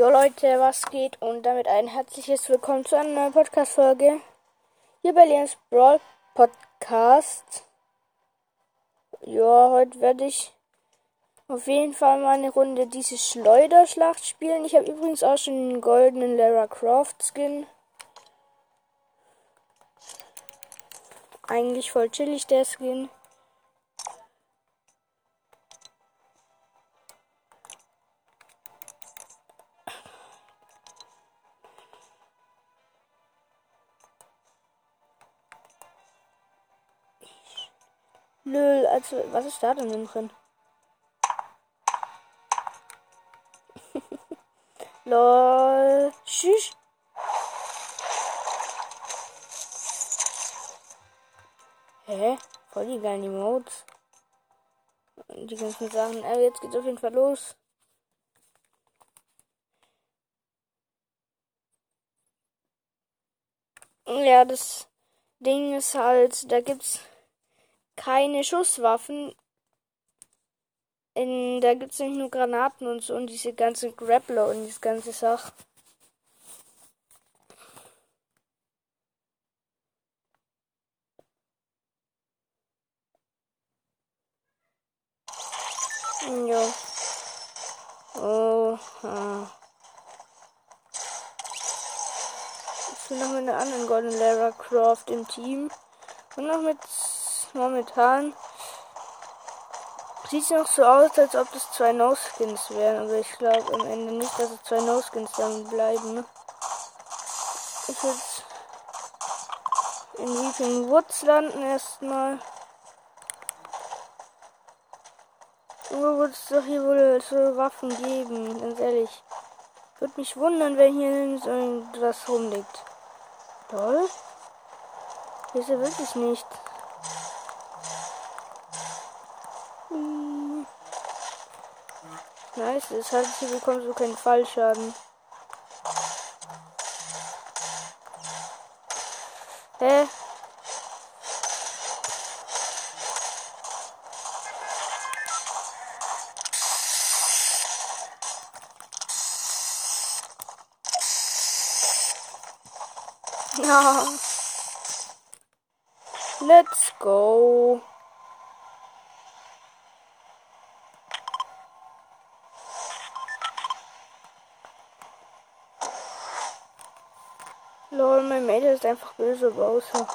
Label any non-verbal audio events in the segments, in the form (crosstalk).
Jo Leute, was geht? Und damit ein herzliches Willkommen zu einer neuen Podcast-Folge. Hier bei Leons Brawl Podcast. Ja, heute werde ich auf jeden Fall mal eine Runde diese Schleuderschlacht spielen. Ich habe übrigens auch schon einen goldenen Lara Croft Skin. Eigentlich voll chillig der Skin. Nö, also, was ist da denn drin? (laughs) Lol. Tschüss. Hä? Voll die geilen Emotes. Die ganzen Sachen. Äh, jetzt geht's auf jeden Fall los. Ja, das Ding ist halt, da gibt's keine Schusswaffen. In, da gibt es nicht nur Granaten und so und diese ganzen Grappler und diese ganze Sache. Ja. Oh. Ha. Ich bin noch mit einer anderen Golden Lara Croft im Team. Und noch mit momentan sieht es noch so aus, als ob das zwei No-Skins wären, aber ich glaube am Ende nicht, dass es zwei No-Skins dann bleiben. Ich würde in Weeping Woods landen erstmal. Wo wird es doch hier wohl so Waffen geben, ganz ehrlich. Würde mich wundern, wenn hier so irgendwas rumliegt. Toll. Hier ist ja wirklich nicht. Nice, das heißt, hier bekommst du keinen Fallschaden. Hä? Ja. Let's go. Lol, mein Mädel ist einfach böse Bowser.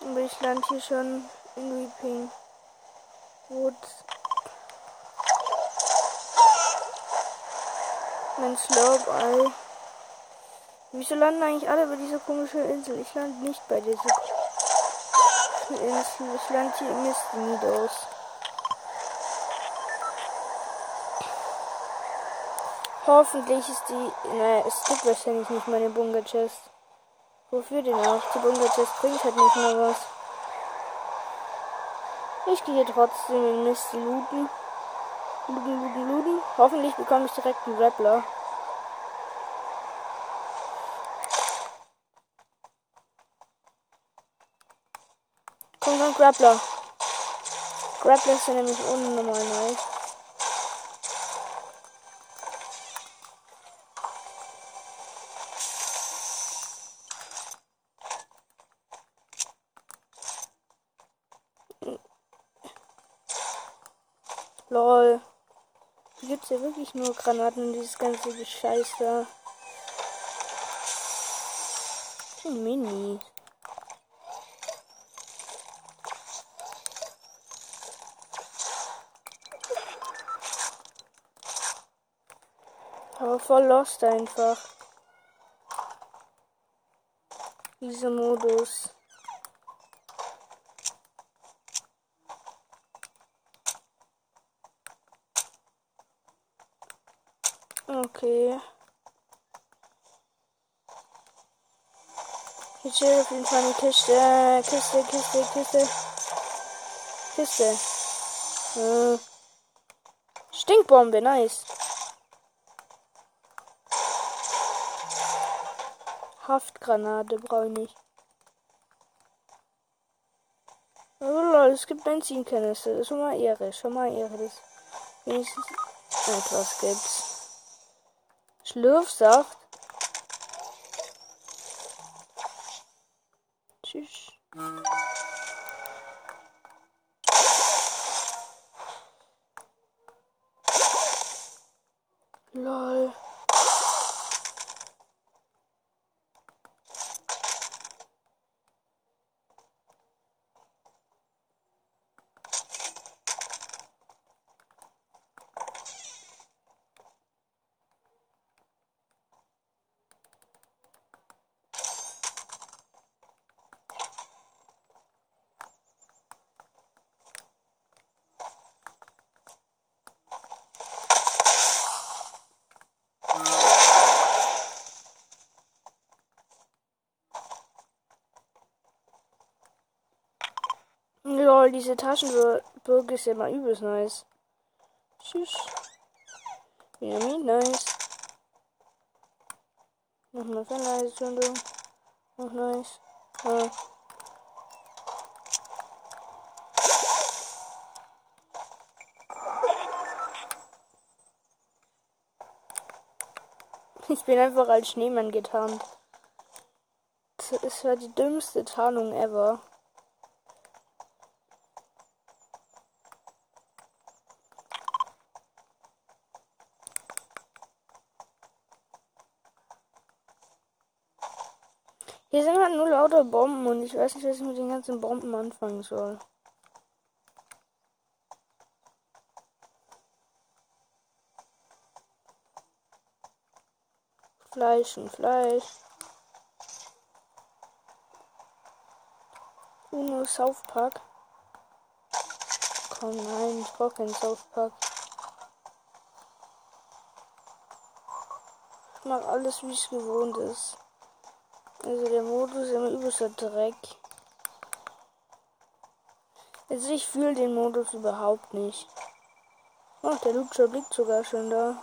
Aber ich lande hier schon in Weeping Woods. Mein Slowball. Wieso landen eigentlich alle bei dieser komischen Insel? Ich lande nicht bei dieser Insel. Ich lande hier in Misty Meadows. Hoffentlich ist die. Naja, es gibt wahrscheinlich nicht meine Bunker Chest. Wofür denn auch? Die Bunker Chest bringt halt nicht mehr was. Ich gehe trotzdem in Misty looten. Looten, looten, looten. Hoffentlich bekomme ich direkt einen Rappler. Komm, komm, Grappler. Grappler ist ja nämlich unnormal nice. Lol. Hier gibt es ja wirklich nur Granaten und dieses ganze Gescheiß da. Mini. Aber voll lost einfach. Dieser Modus. Okay. Ich chill auf jeden Fall eine Kiste. Kiste, Kiste, Kiste. Kiste. Hm. Stinkbombe, nice. Haftgranate brauche ich nicht. Oh lol, es gibt Benzinkanister. Das ist schon mal Ehre. Schon mal Ehre. Das wenigstens etwas gibt's. Schlürfsaft. Tschüss. Lol. Lol, diese Taschenburg ist ja mal übelst nice. Tschüss. Dynamit, nice. Noch eine Fernleistung. Noch nice. Ja. Ich bin einfach als Schneemann getarnt. Das war die dümmste Tarnung ever. Hier sind halt nur lauter Bomben und ich weiß nicht, was ich mit den ganzen Bomben anfangen soll. Fleisch und Fleisch. Uno South Park. Komm, nein, ich brauche keinen South Park. Ich mach alles, wie es gewohnt ist. Also der Modus ist immer übelster Dreck. Also ich fühle den Modus überhaupt nicht. Ach, der Lutscher blickt sogar schon da.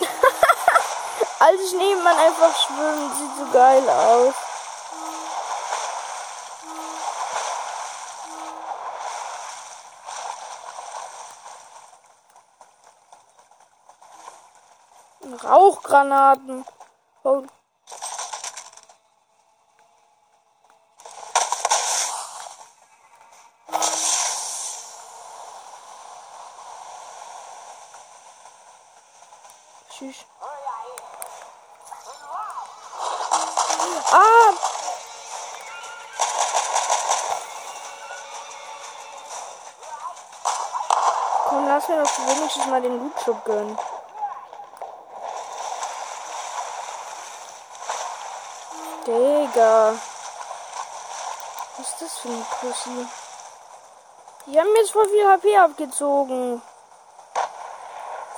(laughs) Als Schneemann einfach schwimmen, sieht so geil aus. Rauchgranaten. Oh. Ah! Komm, lass mir doch wenigstens mal den Loot gönnen. Digga. Was ist das für ein Pussy? Die haben jetzt voll viel HP abgezogen.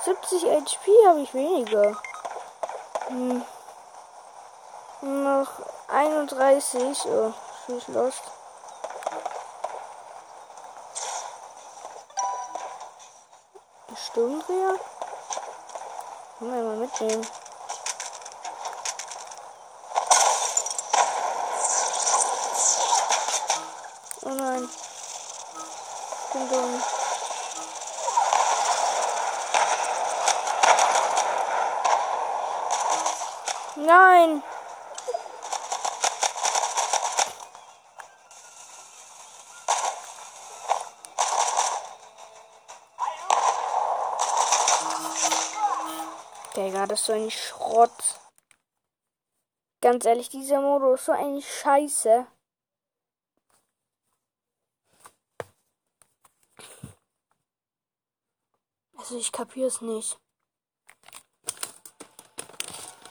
70 HP habe ich weniger. Hm. Noch 31. Oh, schieß lost. Sturmdreher? Können wir mal mitnehmen. Nein. Digga, das ist so ein Schrott. Ganz ehrlich, dieser Modus ist so eine Scheiße. Also ich kapiere es nicht.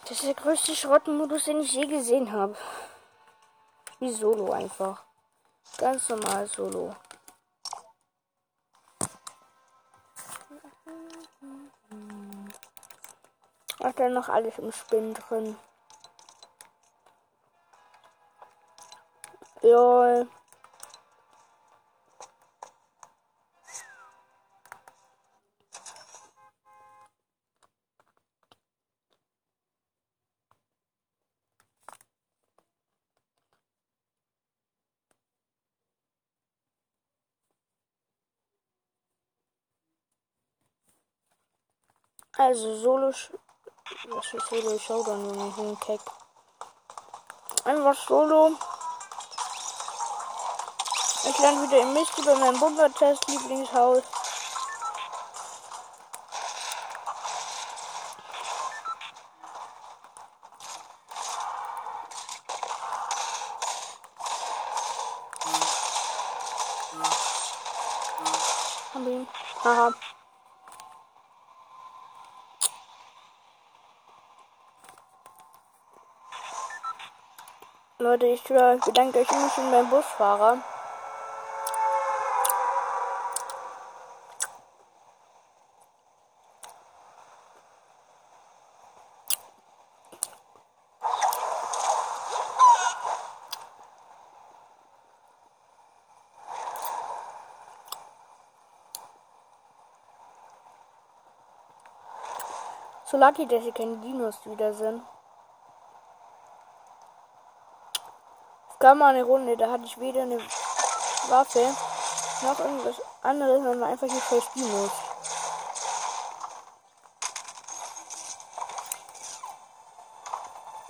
Das ist der größte Schrottmodus, den ich je gesehen habe. Wie Solo einfach. Ganz normal Solo. Hat da noch alles im Spinn drin. Lol. Also Solo. Was für Solo Showdown, Junge, ich bin keck. Einfach Solo. Ich lande wieder im Mist über meinem Bunkertest Lieblingshaus. Hab ihn. Haha. Leute, ich bedanke euch immer schon beim Busfahrer. So lucky, dass hier keine Dinos wieder sind. Gab mal eine Runde, da hatte ich weder eine Waffe noch irgendwas anderes, sondern einfach hier voll Dinos.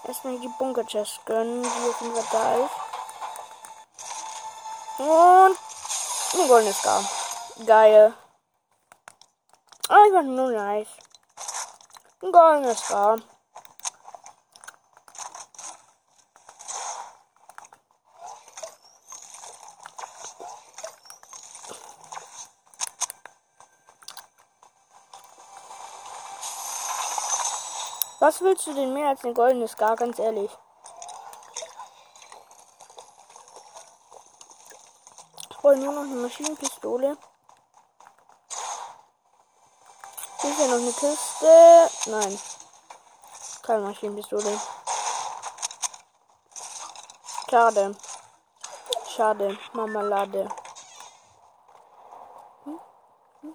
Erstmal die Bunker-Chest gönnen, die auf jeden Fall da ist. Und ein goldenes Gar. Geil. Ah, ich mach nur nice. Ein goldenes Gar. Was willst du denn mehr als ein goldenes Gar, ganz ehrlich? Ich wollte nur noch eine Maschinenpistole. Ist ja noch eine Kiste. Nein. Keine Maschinenpistole. Schade. Schade. Marmelade. Hm? Hm?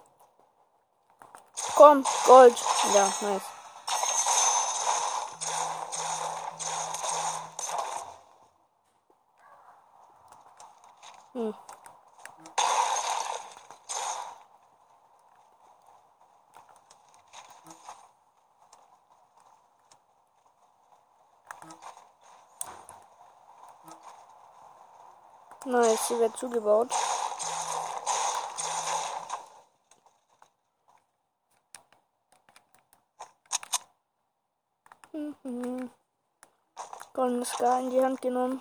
Komm, Gold. Ja, nice. Hm. Wird zugebaut. Mhm. Goldenes Scar in die Hand genommen.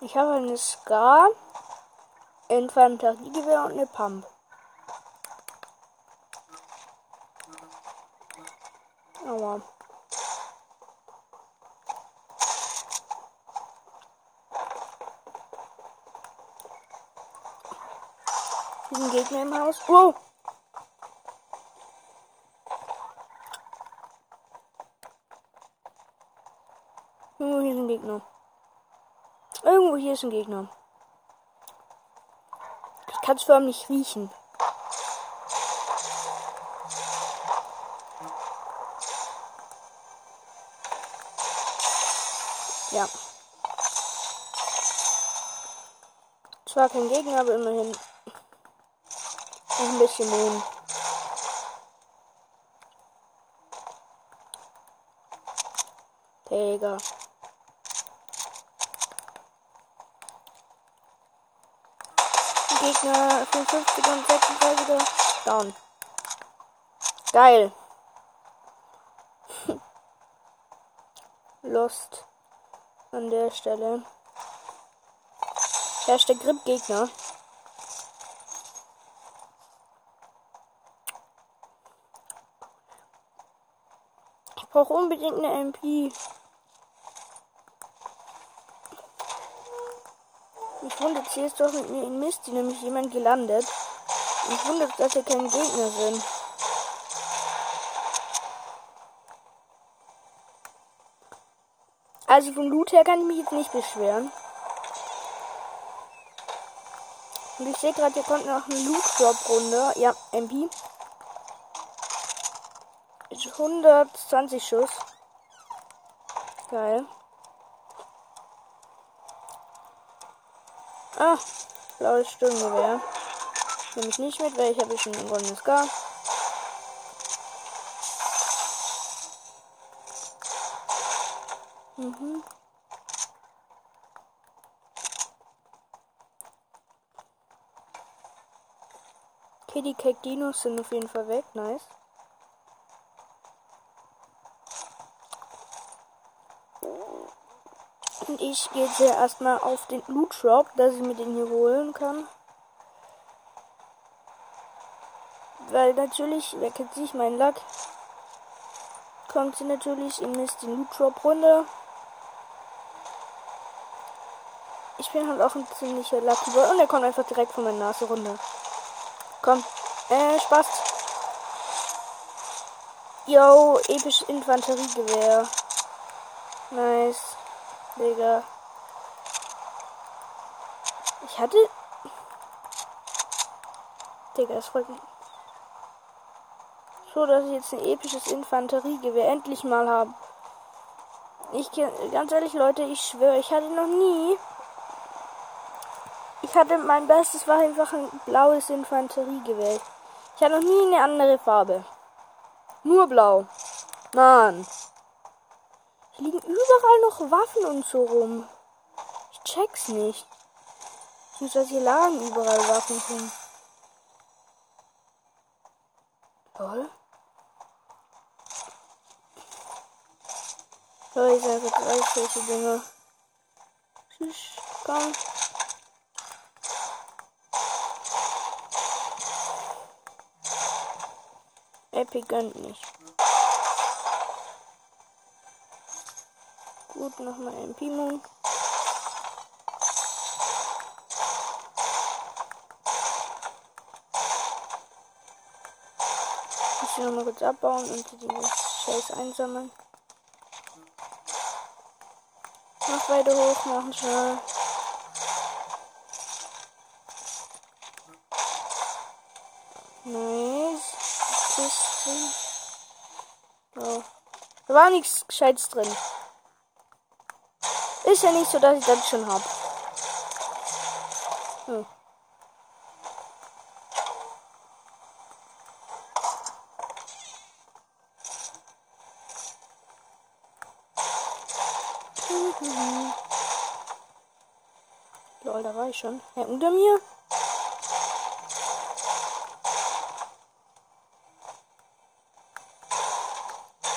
Ich habe eine Scar, ein Fantasiegewehr und eine Pump. Aua. Diesen Gegner im Haus. Wow! Irgendwo hier ist ein Gegner. Irgendwo hier ist ein Gegner. Ich kann es förmlich riechen. Ja. Zwar kein Gegner, aber immerhin noch ein bisschen Mohn. Digga. Gegner 55 und 36 down. Geil. (laughs) Lost an der Stelle. Hashtag Grip Gegner. Brauche unbedingt eine MP. Ich wundert, hier ist doch mit mir in Mist, nämlich jemand gelandet. Ich wundert, dass hier keine Gegner sind. Also vom Loot her kann ich mich jetzt nicht beschweren. Und ich sehe gerade, hier kommt noch eine Loot-Drop-Runde. Ja, MP. 120 Schuss. Geil. Ah, blaues Sturmgewehr. Nehme ich nicht mit, weil ich habe schon ein goldenes Gar. Mhm. Okay, die Cake Dinos sind auf jeden Fall weg. Nice. Ich gehe jetzt erstmal auf den Loot Shop, dass ich mir den hier holen kann. Weil natürlich, wer kennt sich, mein Lack, kommt sie natürlich in Mist den Loot Shop runter. Ich bin halt auch ein ziemlicher Lucky Boy und er kommt einfach direkt von meiner Nase runter. Komm, äh, Spaß. Yo, episch Infanteriegewehr. Nice. Digga. Ich hatte. Digga, das freut mich. So, dass ich jetzt ein episches Infanteriegewehr endlich mal habe. Ich ganz ehrlich, Leute, ich schwöre, ich hatte noch nie. Ich hatte mein Bestes war einfach ein blaues Infanteriegewehr. Ich hatte noch nie eine andere Farbe. Nur blau. Mann. Liegen überall noch Waffen und so rum. Ich check's nicht. Beziehungsweise hier lagen überall Waffen rum. Toll. So, ich sage jetzt alles solche Dinge. Tschüss, komm. Epic gönnt nicht. Gut, nochmal ein Pimon. Ich will nochmal kurz abbauen und die Scheiß einsammeln. Noch weiter hoch machen schnell. Nice. Kiste. Oh. Da war nichts Gescheites drin. Ist ja nicht so, dass ich das schon hab. Hm. Lol, da war ich schon. Ja, unter mir.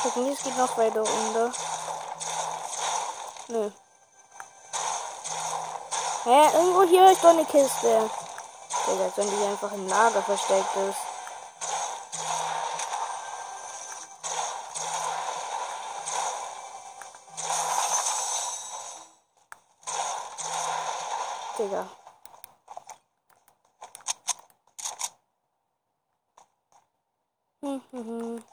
Gucken, es geht noch weiter unter. Nö. Hä? Irgendwo hier ist doch eine Kiste. Digga, als wenn die einfach im Lager versteckt ist. Digga. Hm, hm, hm.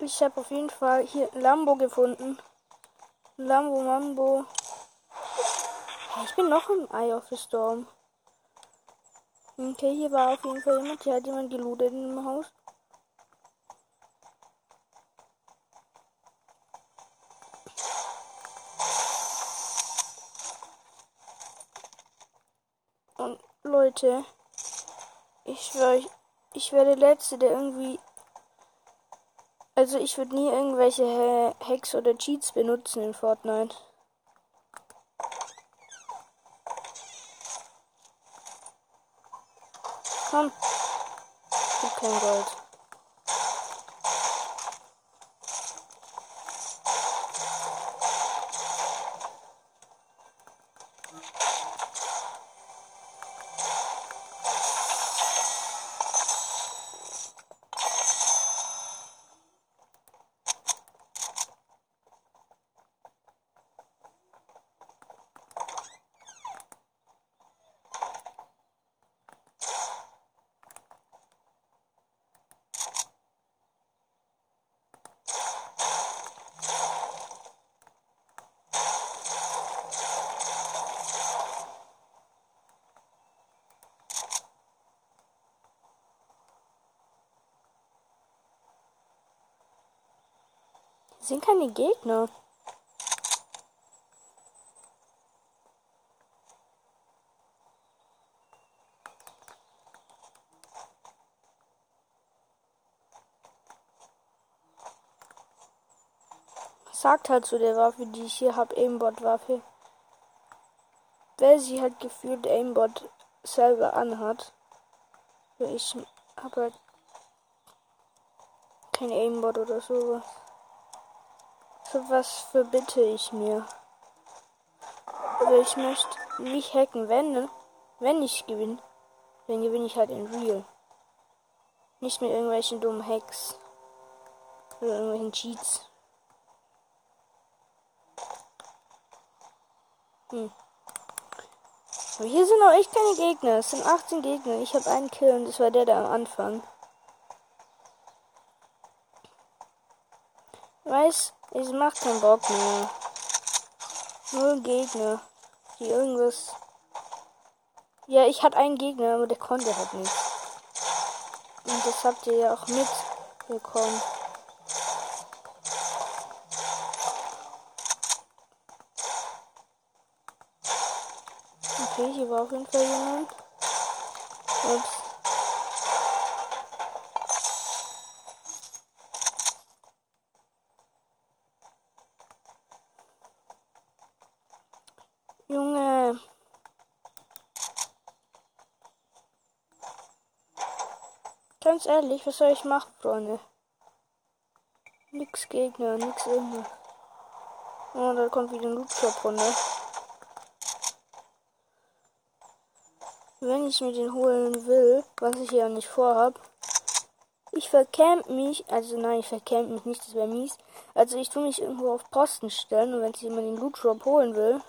Ich habe auf jeden Fall hier ein Lambo gefunden. Lambo Mambo. Ich bin noch im Eye of the Storm. Okay, hier war auf jeden Fall jemand. Hier hat jemand gelootet dem Haus. Und Leute, ich schwöre, ich, ich werde der Letzte, der irgendwie also ich würde nie irgendwelche Hacks oder Cheats benutzen in Fortnite. Komm. Ich kein Gold. Das sind keine Gegner. Sagt halt zu der Waffe, die ich hier habe, Aimbot-Waffe. Wer sie halt gefühlt Aimbot selber anhat. Ich habe halt kein Aimbot oder sowas. Für was verbitte ich mir? Aber ich möchte nicht hacken, wenn, wenn ich gewinne. Dann gewinne ich halt in Real. Nicht mit irgendwelchen dummen Hacks. Oder irgendwelchen Cheats. Hm. Aber hier sind auch echt keine Gegner. Es sind 18 Gegner. Ich habe einen Kill und das war der da am Anfang. Weiß, es macht keinen Bock mehr. Nur Gegner, die irgendwas. Ja, ich hatte einen Gegner, aber der konnte halt nicht. Und das habt ihr ja auch mitbekommen. Okay, hier war auf jeden Fall jemand. Ups. Ganz ehrlich, was soll ich machen, Freunde? Nix Gegner, nix irgendwas. Oh, da kommt wieder ein Loot-Shop-Runde. wenn ich mir den holen will, was ich ja nicht vorhab, ich vercamp mich, also nein, ich vercamp mich nicht, das wäre mies. Also ich tue mich irgendwo auf Posten stellen und wenn sich jemand den Loot Drop holen will,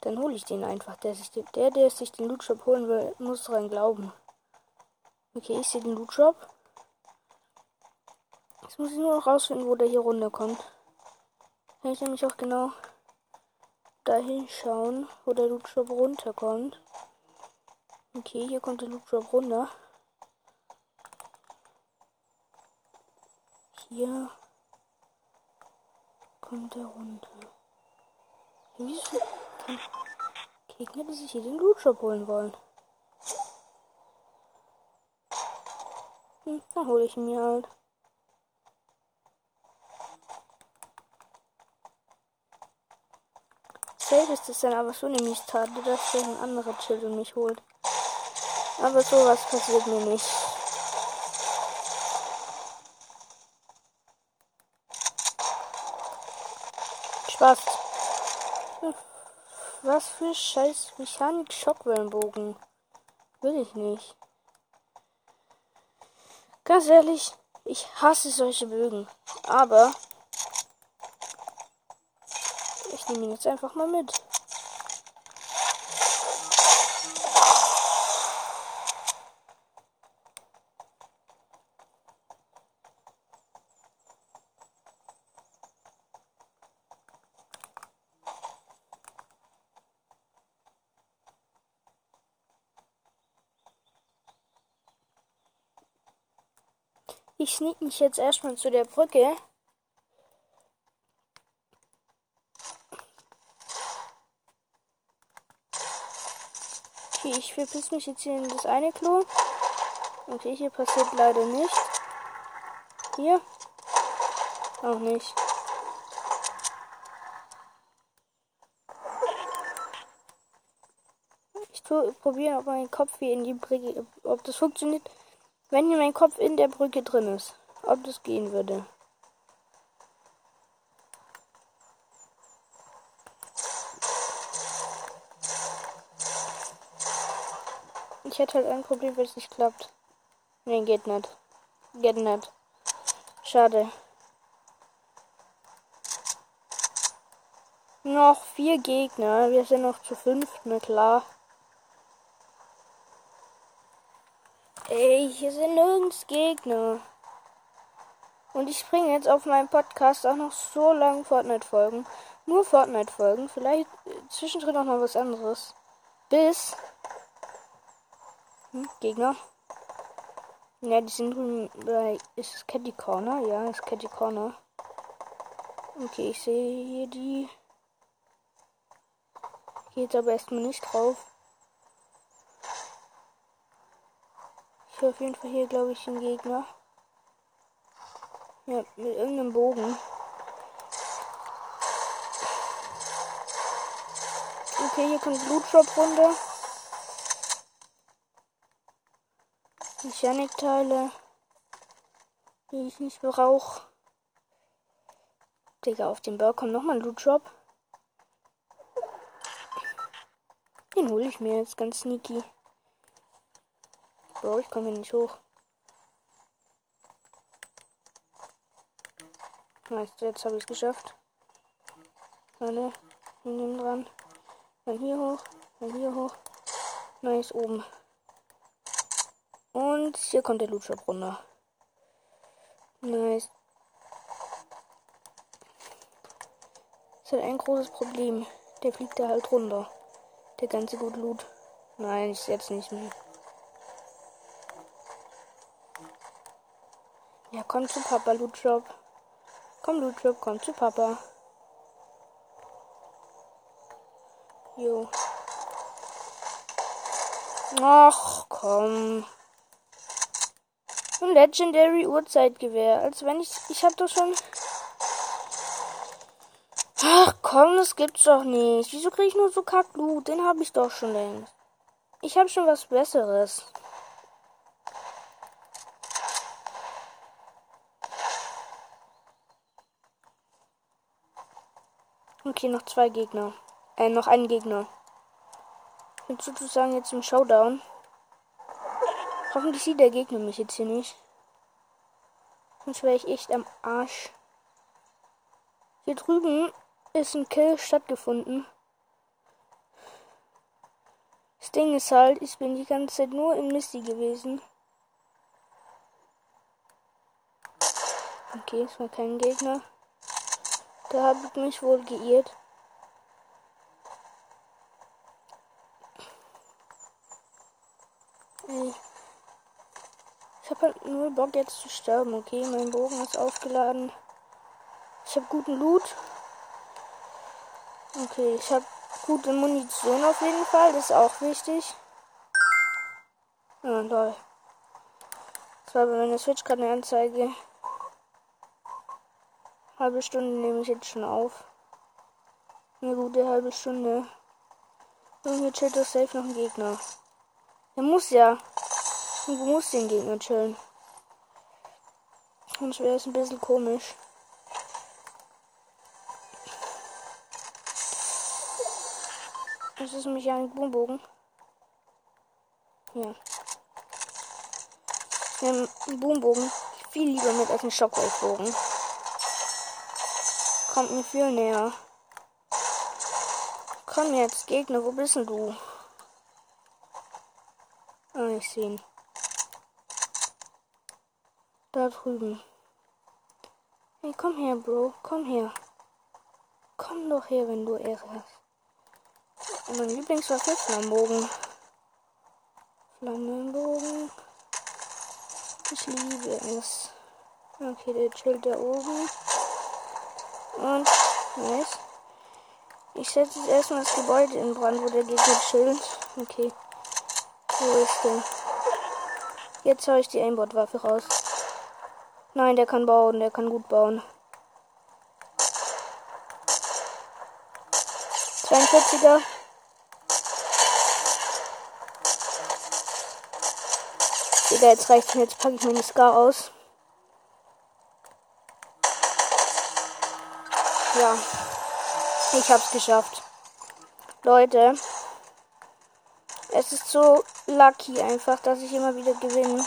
dann hole ich den einfach. Der, der, der sich den Loot Drop holen will, muss daran glauben. Okay, ich sehe den Loot Drop. Jetzt muss ich nur noch rausfinden, wo der hier runterkommt. Kann ich nämlich auch genau dahin schauen, wo der Loot Drop runterkommt. Okay, hier kommt der Loot Drop runter. Hier kommt er runter. Wieso kann Gegner, die sich hier den Loot Drop holen wollen? Dann hole ich mir halt. Safe ist es dann aber so eine Tat, dass ein anderer Chill und mich holt. Aber sowas passiert mir nicht. Spaß. Was für scheiß Mechanik Schockwellenbogen. Will ich nicht. Ganz ehrlich, ich hasse solche Bögen. Aber ich nehme ihn jetzt einfach mal mit. Ich sneak mich jetzt erstmal zu der Brücke. Okay, ich verpiss mich jetzt hier in das eine Klo. Okay, hier passiert leider nichts. Hier? Auch nicht. Ich probiere, ob mein Kopf hier in die Brücke, ob das funktioniert. Wenn hier mein Kopf in der Brücke drin ist, ob das gehen würde. Ich hätte halt ein Problem, wenn es nicht klappt. Nee, geht nicht. Geht nicht. Schade. Noch vier Gegner. Wir sind noch zu fünf, na klar. Ey, hier sind nirgends Gegner. Und ich bringe jetzt auf meinem Podcast auch noch so lange Fortnite-Folgen. Nur Fortnite-Folgen. Vielleicht zwischendrin auch noch was anderes. Bis. Hm, Gegner. Ja, die sind drüben bei. Ist es Catty Corner? Ja, ist Catty Corner. Okay, ich sehe hier die. Geht aber erstmal nicht drauf. dafür auf jeden Fall hier, glaube ich, einen Gegner. Ja, mit irgendeinem Bogen. Okay, hier kommt Blutshop runter. Mechanikteile, die ich nicht brauche. Digga, auf den Berg kommt nochmal ein Loot-Shop. Den hole ich mir jetzt ganz sneaky. Bro, ich komme hier nicht hoch. Nice, jetzt habe ich es geschafft. Wir nehmen dran. Dann hier hoch, dann hier hoch. Nice, oben. Und hier kommt der Loot Shop runter. Nice. Das ist halt ein großes Problem. Der fliegt da halt runter. Der ganze gut Loot. Nein, ich jetzt nicht mehr. Ja, komm zu Papa, Loot Shop. Komm, Loot Shop, komm zu Papa. Jo. Ach, komm. Ein Legendary Uhrzeitgewehr. Als wenn ich. Ich hab doch schon. Ach komm, das gibt's doch nicht. Wieso krieg ich nur so Kackloot? Den hab ich doch schon längst. Ich hab schon was Besseres. Okay, noch zwei Gegner. Äh, noch ein Gegner. Bin sozusagen jetzt im Showdown. Hoffentlich sieht der Gegner mich jetzt hier nicht. Sonst wäre ich echt am Arsch. Hier drüben ist ein Kill stattgefunden. Das Ding ist halt, ich bin die ganze Zeit nur im Misty gewesen. Okay, es war kein Gegner. Da habe ich mich wohl geirrt. Ich habe halt nur Bock jetzt zu sterben, okay? Mein Bogen ist aufgeladen. Ich habe guten Loot. Okay, ich habe gute Munition auf jeden Fall. Das ist auch wichtig. Ah, lol. Das war bei meiner Switch gerade eine Anzeige. Halbe Stunde nehme ich jetzt schon auf. Eine gute halbe Stunde. Und hier chillt doch safe noch ein Gegner. Der muss ja. Irgendwo muss den Gegner chillen. Sonst wäre es ein bisschen komisch. Das ist nämlich ein Boombogen. Ja. Einen Boombogen viel lieber mit als einen Shockwave-Bogen. Kommt mir viel näher. Komm jetzt, Gegner, wo bist denn du? Ah, ich sehe ihn. Da drüben. Hey, komm her, Bro. Komm her. Komm doch her, wenn du Ehre hast. Mein Lieblingswaffe ist Flammenbogen. Flammenbogen. Ich liebe es. Okay, der chillt da oben. Und, nice. Ich setze jetzt erstmal das Gebäude in Brand, wo der Gegner chillt. Okay. Wo ist der? Jetzt habe ich die Aimbot-Waffe raus. Nein, der kann bauen, der kann gut bauen. 42er. Digga, jetzt reicht mir. Jetzt packe ich meine Scar aus. Ja. Ich hab's geschafft. Leute. Es ist so lucky einfach, dass ich immer wieder gewinne.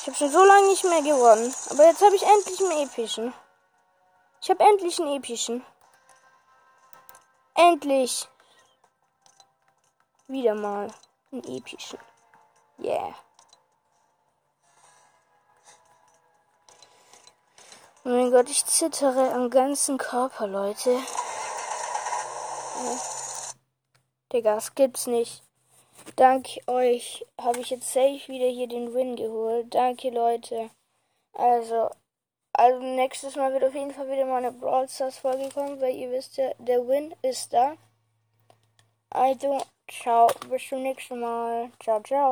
Ich habe schon so lange nicht mehr gewonnen. Aber jetzt habe ich endlich einen epischen. Ich habe endlich einen epischen. Endlich. Wieder mal einen epischen. Yeah. Oh mein Gott, ich zittere am ganzen Körper, Leute. Ja. Digga, das gibt's nicht. Dank euch habe ich jetzt safe wieder hier den Win geholt. Danke, Leute. Also, also nächstes Mal wird auf jeden Fall wieder mal eine Brawl Stars Folge kommen, weil ihr wisst ja, der Win ist da. Also, ciao, bis zum nächsten Mal. Ciao, ciao.